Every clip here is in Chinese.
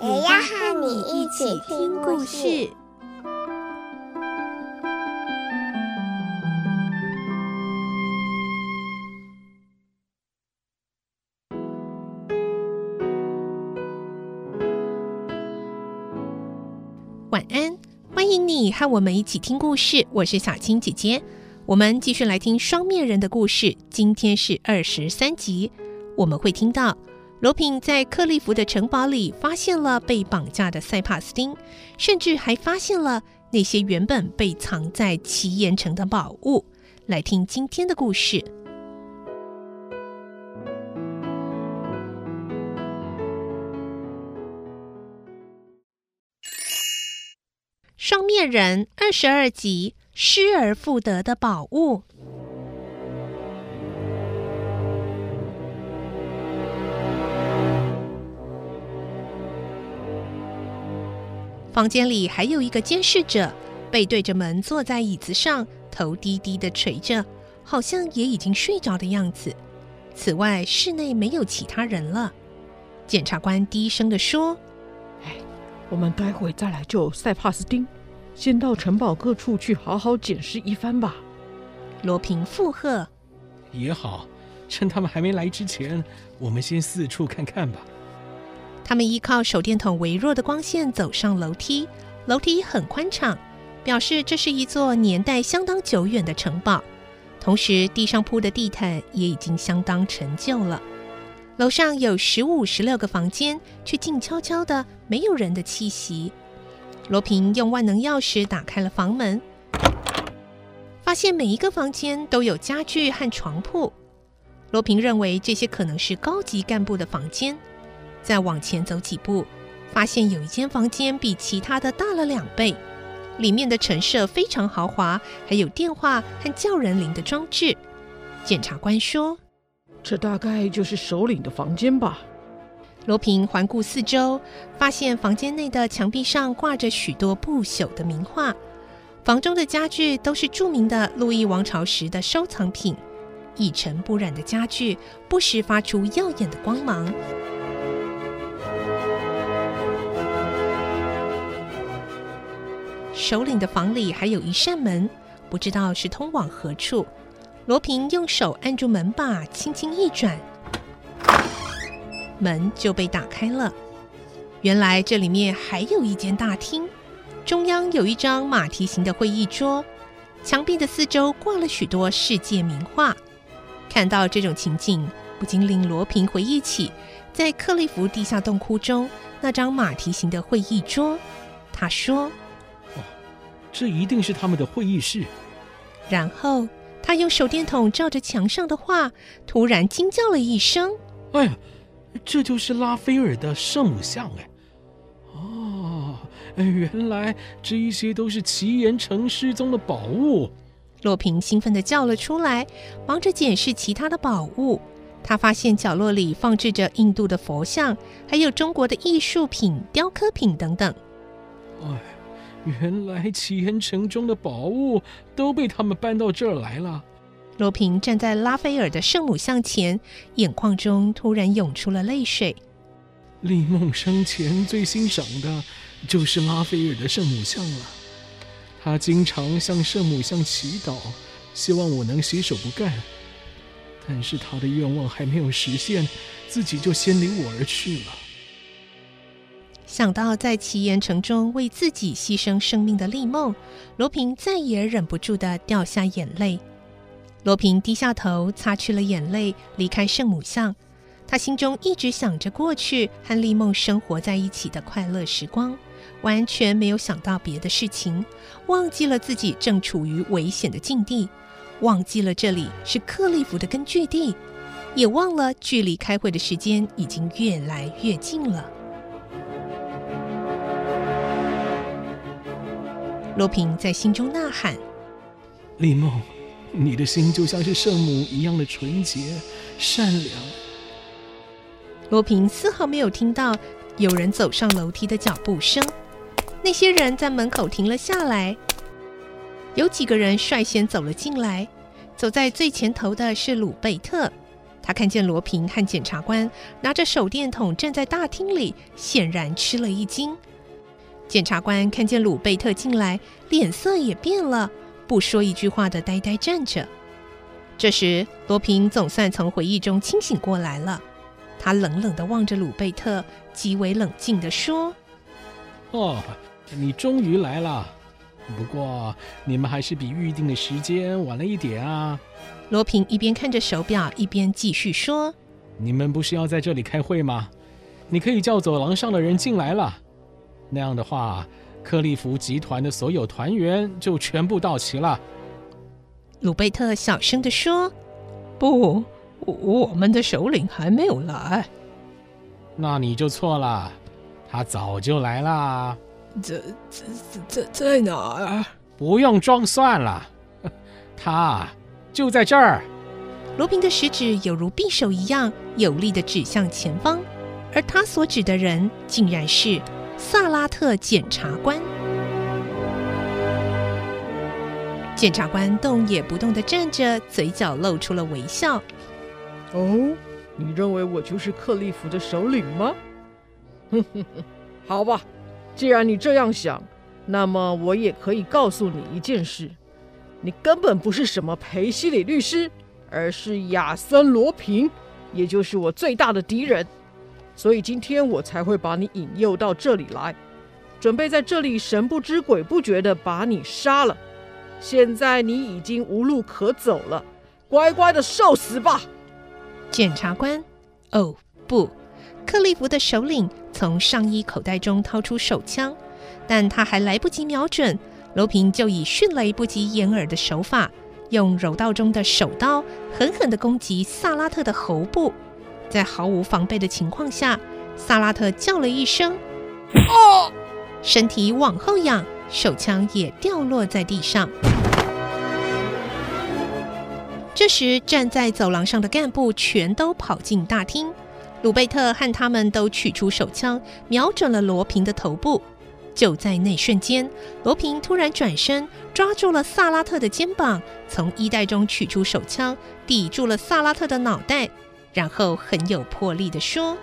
也要和你一起听故事。晚安，欢迎你和我们一起听故事。我是小青姐姐，我们继续来听双面人的故事。今天是二十三集，我们会听到罗品在克利夫的城堡里发现了被绑架的塞帕斯丁，甚至还发现了那些原本被藏在奇岩城的宝物。来听今天的故事。双面人二十二集，失而复得的宝物。房间里还有一个监视者，背对着门坐在椅子上，头低低的垂着，好像也已经睡着的样子。此外，室内没有其他人了。检察官低声的说：“哎，我们待会再来救塞帕斯丁。”先到城堡各处去好好检视一番吧。罗平附和：“也好，趁他们还没来之前，我们先四处看看吧。”他们依靠手电筒微弱的光线走上楼梯，楼梯很宽敞，表示这是一座年代相当久远的城堡。同时，地上铺的地毯也已经相当陈旧了。楼上有十五、十六个房间，却静悄悄的，没有人的气息。罗平用万能钥匙打开了房门，发现每一个房间都有家具和床铺。罗平认为这些可能是高级干部的房间。再往前走几步，发现有一间房间比其他的大了两倍，里面的陈设非常豪华，还有电话和叫人铃的装置。检察官说：“这大概就是首领的房间吧。”罗平环顾四周，发现房间内的墙壁上挂着许多不朽的名画，房中的家具都是著名的路易王朝时的收藏品，一尘不染的家具不时发出耀眼的光芒。首领的房里还有一扇门，不知道是通往何处。罗平用手按住门把，轻轻一转。门就被打开了。原来这里面还有一间大厅，中央有一张马蹄形的会议桌，墙壁的四周挂了许多世界名画。看到这种情景，不禁令罗平回忆起在克利夫地下洞窟中那张马蹄形的会议桌。他说：“，这一定是他们的会议室。”然后他用手电筒照着墙上的画，突然惊叫了一声：“哎呀！”这就是拉斐尔的圣母像哎！哦，原来这一些都是奇岩城失踪的宝物。洛平兴奋地叫了出来，忙着检视其他的宝物。他发现角落里放置着印度的佛像，还有中国的艺术品、雕刻品等等。哎，原来奇岩城中的宝物都被他们搬到这儿来了。罗平站在拉斐尔的圣母像前，眼眶中突然涌出了泪水。丽梦生前最欣赏的就是拉斐尔的圣母像了，他经常向圣母像祈祷，希望我能洗手不干。但是他的愿望还没有实现，自己就先离我而去了。想到在奇岩城中为自己牺牲生命的丽梦，罗平再也忍不住地掉下眼泪。罗平低下头，擦去了眼泪，离开圣母像。他心中一直想着过去和丽梦生活在一起的快乐时光，完全没有想到别的事情，忘记了自己正处于危险的境地，忘记了这里是克利夫的根据地，也忘了距离开会的时间已经越来越近了。罗平在心中呐喊：“丽梦，你的心就像是圣母一样的纯洁、善良。”罗平丝毫没有听到有人走上楼梯的脚步声。那些人在门口停了下来，有几个人率先走了进来。走在最前头的是鲁贝特，他看见罗平和检察官拿着手电筒站在大厅里，显然吃了一惊。检察官看见鲁贝特进来，脸色也变了，不说一句话的呆呆站着。这时，罗平总算从回忆中清醒过来了，他冷冷地望着鲁贝特，极为冷静地说：“哦。”你终于来了，不过你们还是比预定的时间晚了一点啊。罗平一边看着手表，一边继续说：“你们不是要在这里开会吗？你可以叫走廊上的人进来了。那样的话，克利夫集团的所有团员就全部到齐了。”鲁贝特小声地说：“不，我们的首领还没有来。”那你就错了，他早就来了。在在在在哪儿？不用装蒜了，他就在这儿。罗平的食指有如匕首一样有力地指向前方，而他所指的人竟然是萨拉特检察官。检察官动也不动地站着，嘴角露出了微笑。哦，你认为我就是克利夫的首领吗？哼哼哼，好吧。既然你这样想，那么我也可以告诉你一件事：你根本不是什么裴西里律师，而是亚森·罗平，也就是我最大的敌人。所以今天我才会把你引诱到这里来，准备在这里神不知鬼不觉地把你杀了。现在你已经无路可走了，乖乖地受死吧！检察官，哦，不。克利夫的首领从上衣口袋中掏出手枪，但他还来不及瞄准，罗平就以迅雷不及掩耳的手法，用柔道中的手刀狠狠地攻击萨拉特的喉部。在毫无防备的情况下，萨拉特叫了一声“哦”，身体往后仰，手枪也掉落在地上。这时，站在走廊上的干部全都跑进大厅。鲁贝特和他们都取出手枪，瞄准了罗平的头部。就在那瞬间，罗平突然转身，抓住了萨拉特的肩膀，从衣袋中取出手枪，抵住了萨拉特的脑袋，然后很有魄力地说：“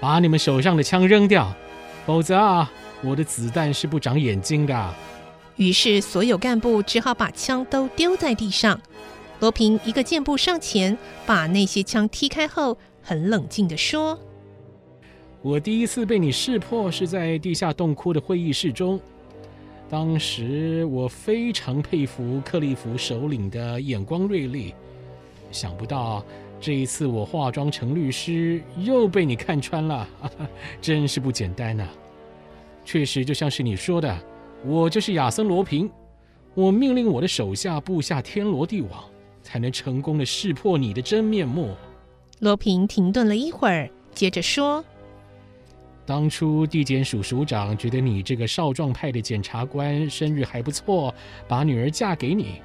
把你们手上的枪扔掉，否则啊，我的子弹是不长眼睛的。”于是，所有干部只好把枪都丢在地上。罗平一个箭步上前，把那些枪踢开后。很冷静地说：“我第一次被你识破是在地下洞窟的会议室中，当时我非常佩服克利夫首领的眼光锐利，想不到这一次我化妆成律师又被你看穿了，哈哈，真是不简单呐、啊！确实就像是你说的，我就是亚森罗平，我命令我的手下布下天罗地网，才能成功的识破你的真面目。”罗平停顿了一会儿，接着说：“当初地检署署长觉得你这个少壮派的检察官声誉还不错，把女儿嫁给你。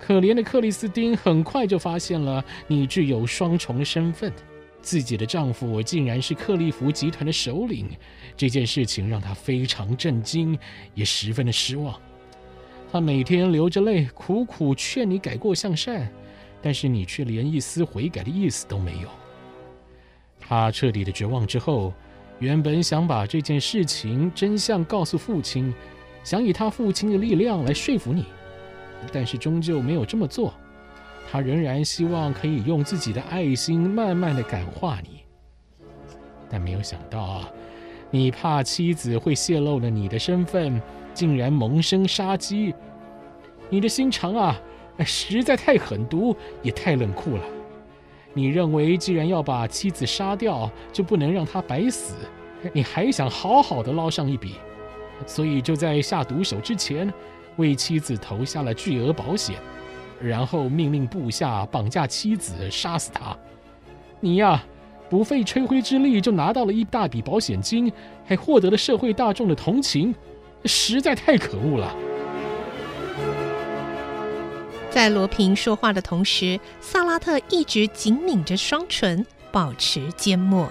可怜的克里斯汀很快就发现了你具有双重身份，自己的丈夫竟然是克利夫集团的首领。这件事情让她非常震惊，也十分的失望。她每天流着泪，苦苦劝你改过向善。”但是你却连一丝悔改的意思都没有。他彻底的绝望之后，原本想把这件事情真相告诉父亲，想以他父亲的力量来说服你，但是终究没有这么做。他仍然希望可以用自己的爱心慢慢的感化你，但没有想到啊，你怕妻子会泄露了你的身份，竟然萌生杀机。你的心肠啊！实在太狠毒，也太冷酷了。你认为既然要把妻子杀掉，就不能让她白死，你还想好好的捞上一笔，所以就在下毒手之前，为妻子投下了巨额保险，然后命令部下绑架妻子，杀死她。你呀，不费吹灰之力就拿到了一大笔保险金，还获得了社会大众的同情，实在太可恶了。在罗平说话的同时，萨拉特一直紧抿着双唇，保持缄默。